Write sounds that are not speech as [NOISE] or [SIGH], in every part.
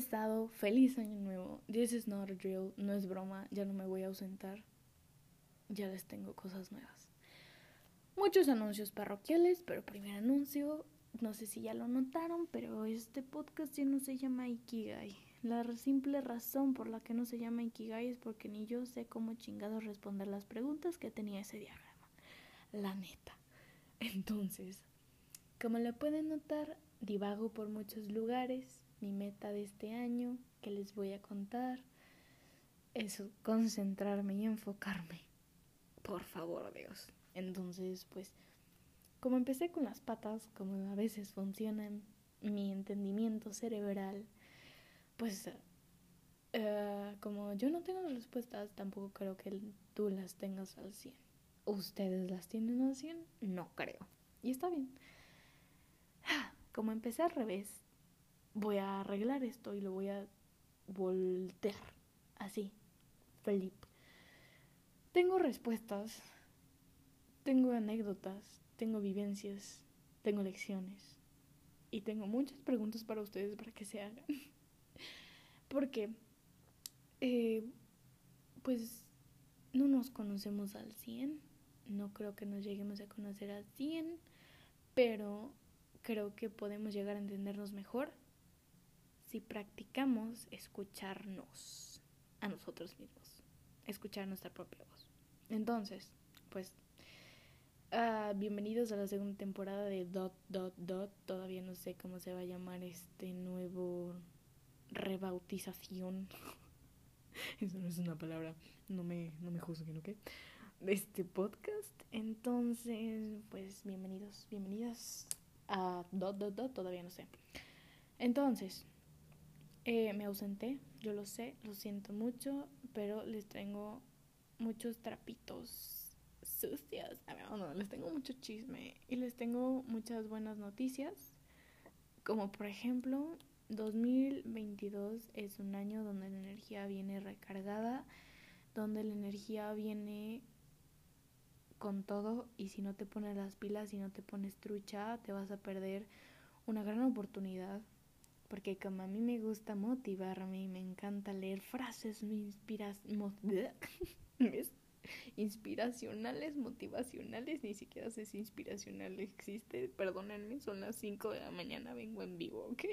estado? Feliz año nuevo. This is not a drill, no es broma, ya no me voy a ausentar. Ya les tengo cosas nuevas. Muchos anuncios parroquiales, pero primer anuncio, no sé si ya lo notaron, pero este podcast ya no se llama Ikigai. La simple razón por la que no se llama Ikigai es porque ni yo sé cómo chingados responder las preguntas que tenía ese diagrama. La neta. Entonces, como lo pueden notar, divago por muchos lugares. Mi meta de este año, que les voy a contar, es concentrarme y enfocarme. Por favor, Dios. Entonces, pues, como empecé con las patas, como a veces funciona mi entendimiento cerebral, pues, uh, como yo no tengo las respuestas, tampoco creo que tú las tengas al 100. ¿Ustedes las tienen al 100? No creo. Y está bien. Como empecé al revés, voy a arreglar esto y lo voy a voltear. Así. Flip. Tengo respuestas. Tengo anécdotas. Tengo vivencias. Tengo lecciones. Y tengo muchas preguntas para ustedes para que se hagan. [LAUGHS] Porque, eh, pues, no nos conocemos al 100. No creo que nos lleguemos a conocer al 100. Pero creo que podemos llegar a entendernos mejor si practicamos escucharnos a nosotros mismos, escuchar nuestra propia voz. Entonces, pues, uh, bienvenidos a la segunda temporada de Dot, Dot, Dot. Todavía no sé cómo se va a llamar este nuevo rebautización. [LAUGHS] Eso no es una palabra, no me, no me juzguen, ¿ok? De este podcast. Entonces, pues, bienvenidos, bienvenidas a dot, dot, dot, todavía no sé. Entonces, eh, me ausenté, yo lo sé, lo siento mucho, pero les tengo muchos trapitos sucios. A ver, no, les tengo mucho chisme y les tengo muchas buenas noticias. Como por ejemplo, 2022 es un año donde la energía viene recargada, donde la energía viene con todo y si no te pones las pilas, si no te pones trucha, te vas a perder una gran oportunidad. Porque como a mí me gusta motivarme y me encanta leer frases [LAUGHS] inspiracionales, motivacionales, ni siquiera sé si inspiracional existe, perdónenme, son las 5 de la mañana, vengo en vivo, ¿ok?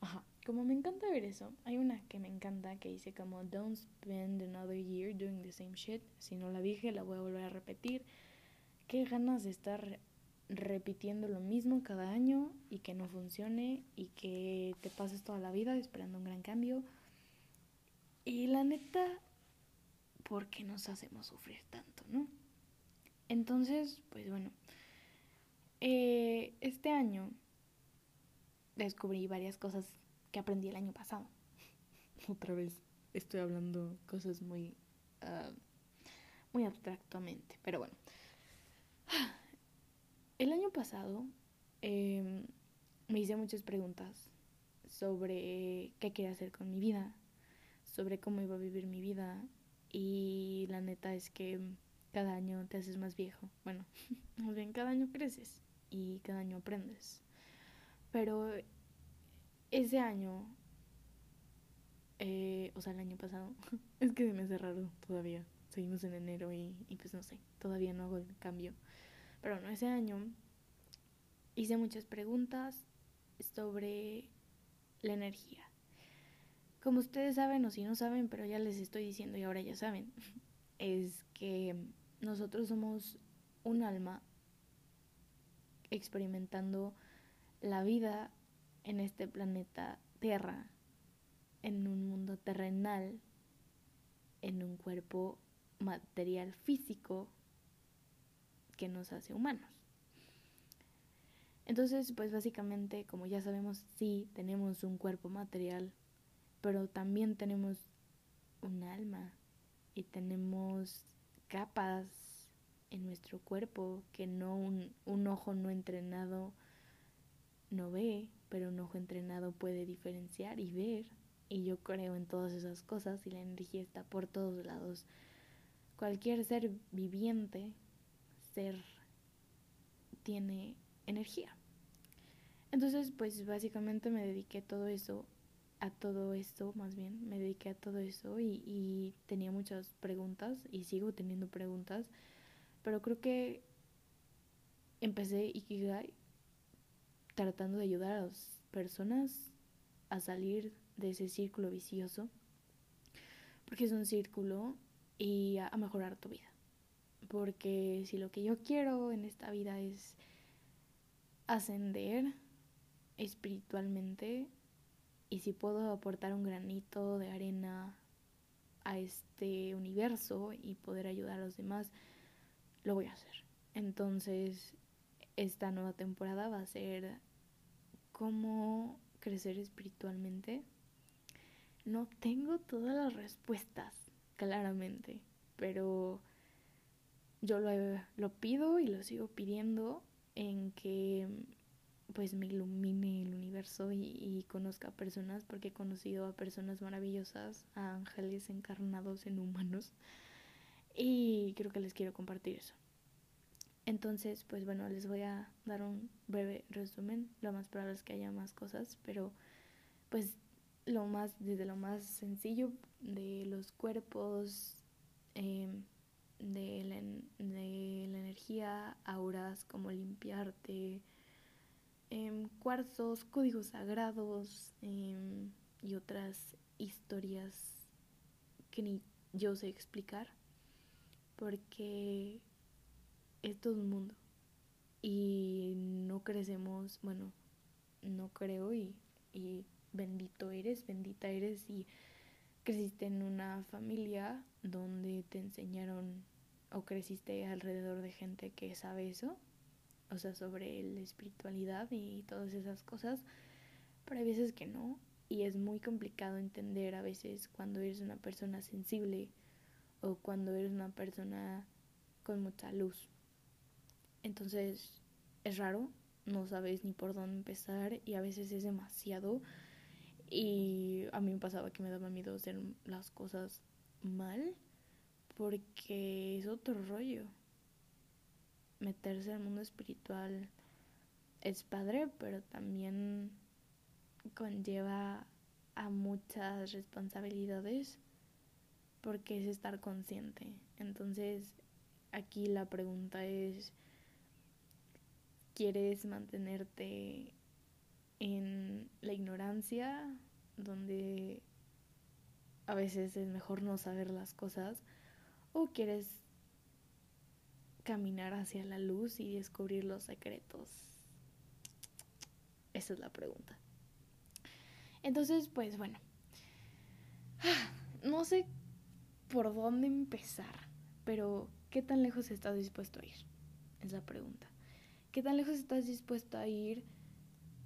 Ajá, como me encanta ver eso, hay una que me encanta que dice como Don't spend another year doing the same shit. Si no la dije, la voy a volver a repetir. Qué ganas de estar repitiendo lo mismo cada año y que no funcione y que te pases toda la vida esperando un gran cambio. Y la neta, ¿por qué nos hacemos sufrir tanto, no? Entonces, pues bueno, eh, este año descubrí varias cosas que aprendí el año pasado. [LAUGHS] Otra vez estoy hablando cosas muy, uh, muy abstractamente, pero bueno. Año pasado eh, me hice muchas preguntas sobre qué quería hacer con mi vida, sobre cómo iba a vivir mi vida y la neta es que cada año te haces más viejo. Bueno, [LAUGHS] más bien cada año creces y cada año aprendes. Pero ese año, eh, o sea, el año pasado, [LAUGHS] es que me hace raro todavía. Seguimos en enero y, y pues no sé, todavía no hago el cambio. Pero bueno, ese año hice muchas preguntas sobre la energía. Como ustedes saben o si no saben, pero ya les estoy diciendo y ahora ya saben, [LAUGHS] es que nosotros somos un alma experimentando la vida en este planeta Tierra, en un mundo terrenal, en un cuerpo material físico que nos hace humanos. Entonces, pues básicamente, como ya sabemos, sí, tenemos un cuerpo material, pero también tenemos un alma y tenemos capas en nuestro cuerpo que no un, un ojo no entrenado no ve, pero un ojo entrenado puede diferenciar y ver. Y yo creo en todas esas cosas y la energía está por todos lados. Cualquier ser viviente, ser, tiene energía. Entonces, pues básicamente me dediqué todo eso a todo esto, más bien, me dediqué a todo eso y, tenía muchas preguntas y sigo teniendo preguntas, pero creo que empecé Ikigai tratando de ayudar a las personas a salir de ese círculo vicioso, porque es un círculo y a, a mejorar tu vida. Porque si lo que yo quiero en esta vida es ascender espiritualmente y si puedo aportar un granito de arena a este universo y poder ayudar a los demás, lo voy a hacer. Entonces, esta nueva temporada va a ser cómo crecer espiritualmente. No tengo todas las respuestas, claramente, pero yo lo, lo pido y lo sigo pidiendo en que pues me ilumine el universo y, conozca a personas porque he conocido a personas maravillosas, a ángeles encarnados en humanos y creo que les quiero compartir eso. Entonces, pues bueno, les voy a dar un breve resumen. Lo más probable es que haya más cosas, pero pues lo más, desde lo más sencillo de los cuerpos, eh, de, la, de la energía, auras, limpiarte, eh, cuarzos, códigos sagrados eh, y otras historias que ni yo sé explicar, porque es todo un mundo. Y no crecemos, bueno, no creo y, y bendito eres, bendita eres y creciste en una familia donde te enseñaron o creciste alrededor de gente que sabe eso, o sea, sobre la espiritualidad y todas esas cosas, pero hay veces que no, y es muy complicado entender a veces cuando eres una persona sensible o cuando eres una persona con mucha luz. Entonces es raro, no sabes ni por dónde empezar y a veces es demasiado. Y a mí me pasaba que me daba miedo hacer las cosas mal porque es otro rollo. Meterse al mundo espiritual es padre, pero también conlleva a muchas responsabilidades porque es estar consciente. Entonces, aquí la pregunta es, ¿quieres mantenerte en la ignorancia, donde a veces es mejor no saber las cosas? ¿O quieres caminar hacia la luz y descubrir los secretos? Esa es la pregunta. Entonces, pues bueno, [SIGHS] no sé por dónde empezar, pero ¿qué tan lejos estás dispuesto a ir? Es la pregunta. ¿Qué tan lejos estás dispuesto a ir?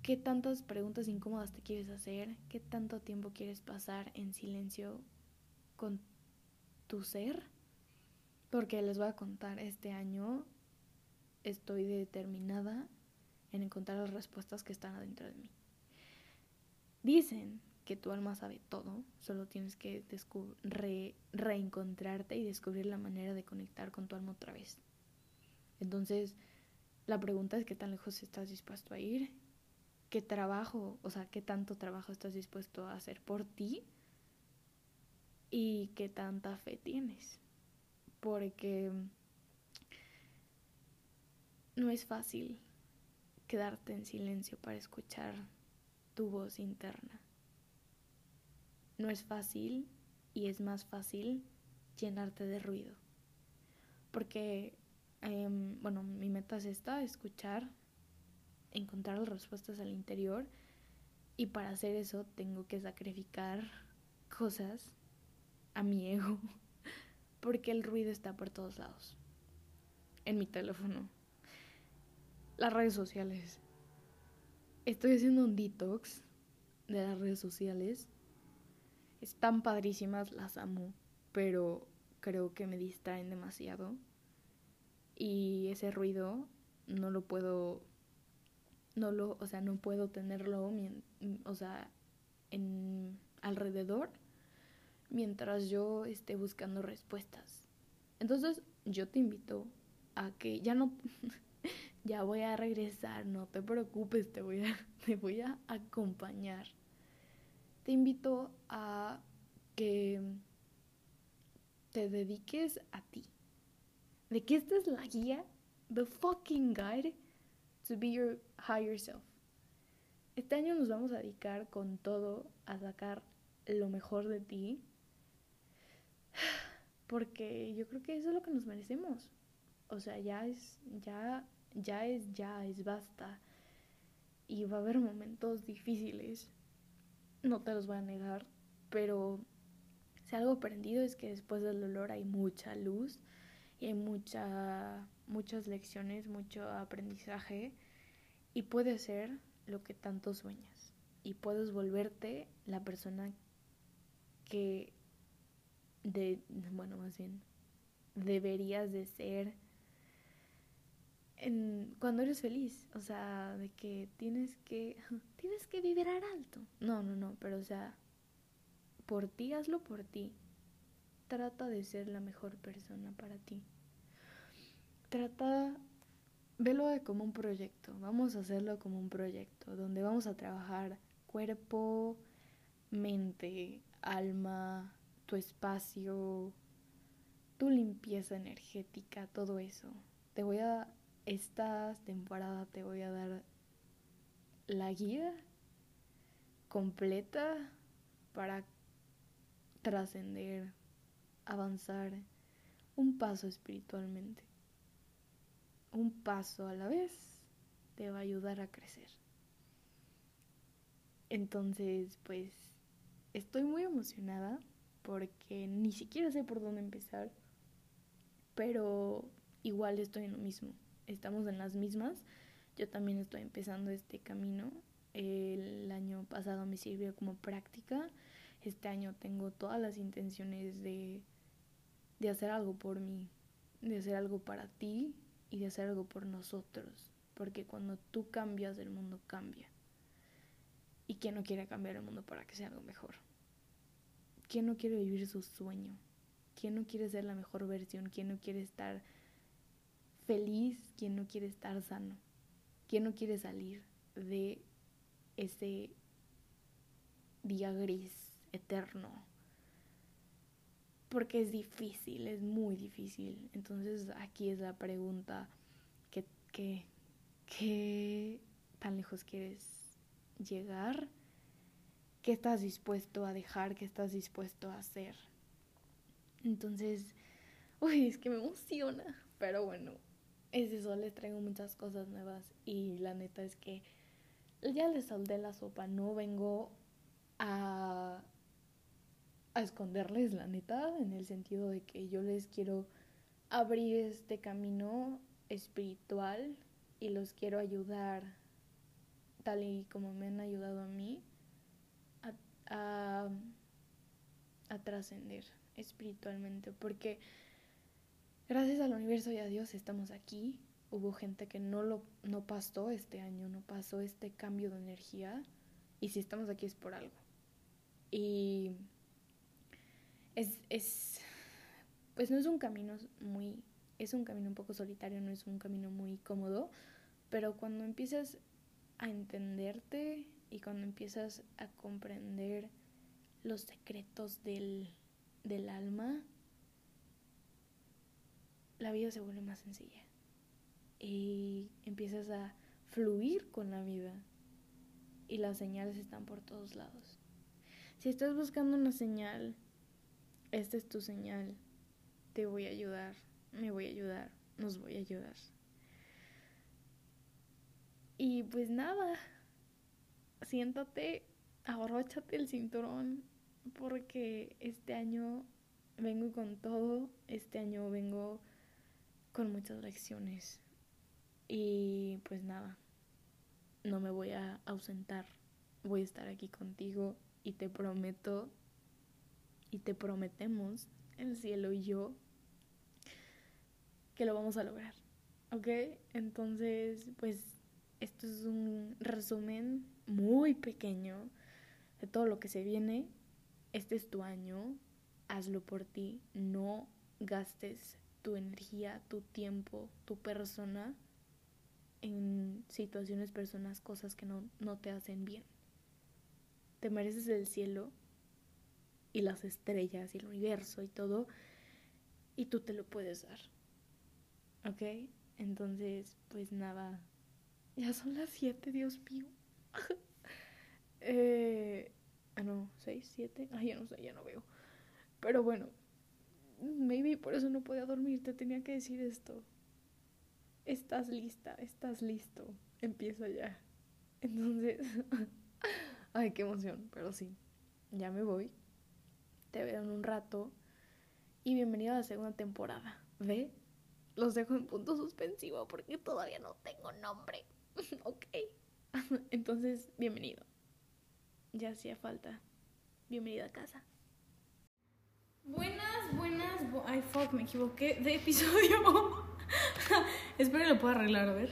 ¿Qué tantas preguntas incómodas te quieres hacer? ¿Qué tanto tiempo quieres pasar en silencio con tu ser? Porque les voy a contar, este año estoy determinada en encontrar las respuestas que están adentro de mí. Dicen que tu alma sabe todo, solo tienes que re reencontrarte y descubrir la manera de conectar con tu alma otra vez. Entonces, la pregunta es qué tan lejos estás dispuesto a ir, qué trabajo, o sea, qué tanto trabajo estás dispuesto a hacer por ti y qué tanta fe tienes porque no es fácil quedarte en silencio para escuchar tu voz interna. No es fácil y es más fácil llenarte de ruido. Porque, eh, bueno, mi meta es esta, escuchar, encontrar las respuestas al interior y para hacer eso tengo que sacrificar cosas a mi ego porque el ruido está por todos lados. En mi teléfono. Las redes sociales. Estoy haciendo un detox de las redes sociales. Están padrísimas, las amo, pero creo que me distraen demasiado. Y ese ruido no lo puedo no lo, o sea, no puedo tenerlo, o sea, en alrededor mientras yo esté buscando respuestas. Entonces yo te invito a que ya no, [LAUGHS] ya voy a regresar, no te preocupes, te voy a, [LAUGHS] te voy a acompañar. te invito a que te dediques a ti. De que esta es la guía, the fucking guide to be your higher self. Este año nos vamos a dedicar con todo a sacar lo mejor de ti. Porque yo creo que eso es lo que nos merecemos. O sea, ya es, ya, ya es, ya es basta. Y va a haber momentos difíciles. No te los voy a negar. Pero si algo aprendido es que después del dolor hay mucha luz y hay mucha, muchas lecciones, mucho aprendizaje y puede ser lo que tanto sueñas y puedes volverte la persona que de bueno más bien deberías de ser en, cuando eres feliz o sea de que tienes que [LAUGHS] tienes que vibrar alto no no no pero o sea por ti, hazlo por ti. Trata de ser la mejor persona para ti. Trata, velo como un proyecto. Vamos a hacerlo como un proyecto donde vamos a trabajar cuerpo, mente, alma, tu espacio, tu limpieza energética, todo eso. Te voy a, esta temporada te voy a dar la guía completa para trascender, avanzar un paso espiritualmente. Un paso a la vez te va a ayudar a crecer. Entonces, pues, estoy muy emocionada porque ni siquiera sé por dónde empezar, pero igual estoy en lo mismo. Estamos en las mismas. Yo también estoy empezando este camino. El año pasado me sirvió como práctica este año tengo todas las intenciones de, de hacer algo por mí, de hacer algo para ti y de hacer algo por nosotros. Porque cuando tú cambias, el mundo cambia. ¿Y quién no quiere cambiar el mundo para que sea algo mejor? ¿Quién no quiere vivir su sueño? ¿Quién no quiere ser la mejor versión? ¿Quién no quiere estar feliz? ¿Quién no quiere estar sano? ¿Quién no quiere salir de ese día gris eterno. Porque es difícil, es muy difícil. Entonces aquí es la pregunta, ¿qué, qué, qué tan lejos quieres llegar? ¿Qué estás dispuesto a dejar? ¿Qué estás dispuesto a hacer? Entonces, uy, es que me emociona. Pero bueno, es eso, les traigo muchas cosas nuevas. Y la neta es que ya les saldé la sopa. No vengo a a esconderles la neta, en el sentido de que yo les quiero abrir este camino espiritual y los quiero ayudar tal y como me han ayudado a mí a, a, trascender espiritualmente porque gracias al universo y a Dios estamos aquí. Hubo gente que no lo no pasó este año no pasó este cambio de energía y si estamos aquí es por algo. Y es, es, pues no es un camino muy, es un camino un poco solitario, no es un camino muy cómodo, pero cuando empiezas a entenderte y cuando empiezas a comprender los secretos del, del alma, la vida se vuelve más sencilla y empiezas a fluir con la vida y las señales están por todos lados. Si estás buscando una señal esta es tu señal, te voy a ayudar, me voy a ayudar, nos voy a ayudar. Y pues nada, siéntate, abróchate el cinturón, porque este año vengo con todo, este año vengo con muchas lecciones. Y pues nada, no me voy a ausentar, voy a estar aquí contigo y te prometo y te prometemos, el cielo y yo, que lo vamos a lograr. ¿Ok? Entonces, pues esto es un resumen muy pequeño de todo lo que se viene. Este es tu año, hazlo por ti, no gastes tu energía, tu tiempo, tu persona en situaciones, personas, cosas que no, no te hacen bien. te mereces el cielo y las estrellas y el universo y todo, y tú te lo puedes dar. ¿Ok? Entonces, pues nada, ya son las 7, Dios mío. [LAUGHS] eh, ah, no, 6, 7, ah, ya no sé, ya no veo. Pero bueno, maybe por eso no podía dormir, te tenía que decir esto. Estás lista, estás listo, empieza ya. [LAUGHS] Entonces, [LAUGHS] ay, qué emoción, pero sí, ya me voy. Te veo en un rato. Y bienvenido a la segunda temporada. ¿Ve? Los dejo en punto suspensivo porque todavía no tengo nombre. [LAUGHS] ok. [LAUGHS] Entonces, bienvenido. Ya hacía falta. Bienvenido a casa. Buenas, buenas. Ay, fuck, me equivoqué de episodio. [LAUGHS] Espero que lo pueda arreglar, a ver.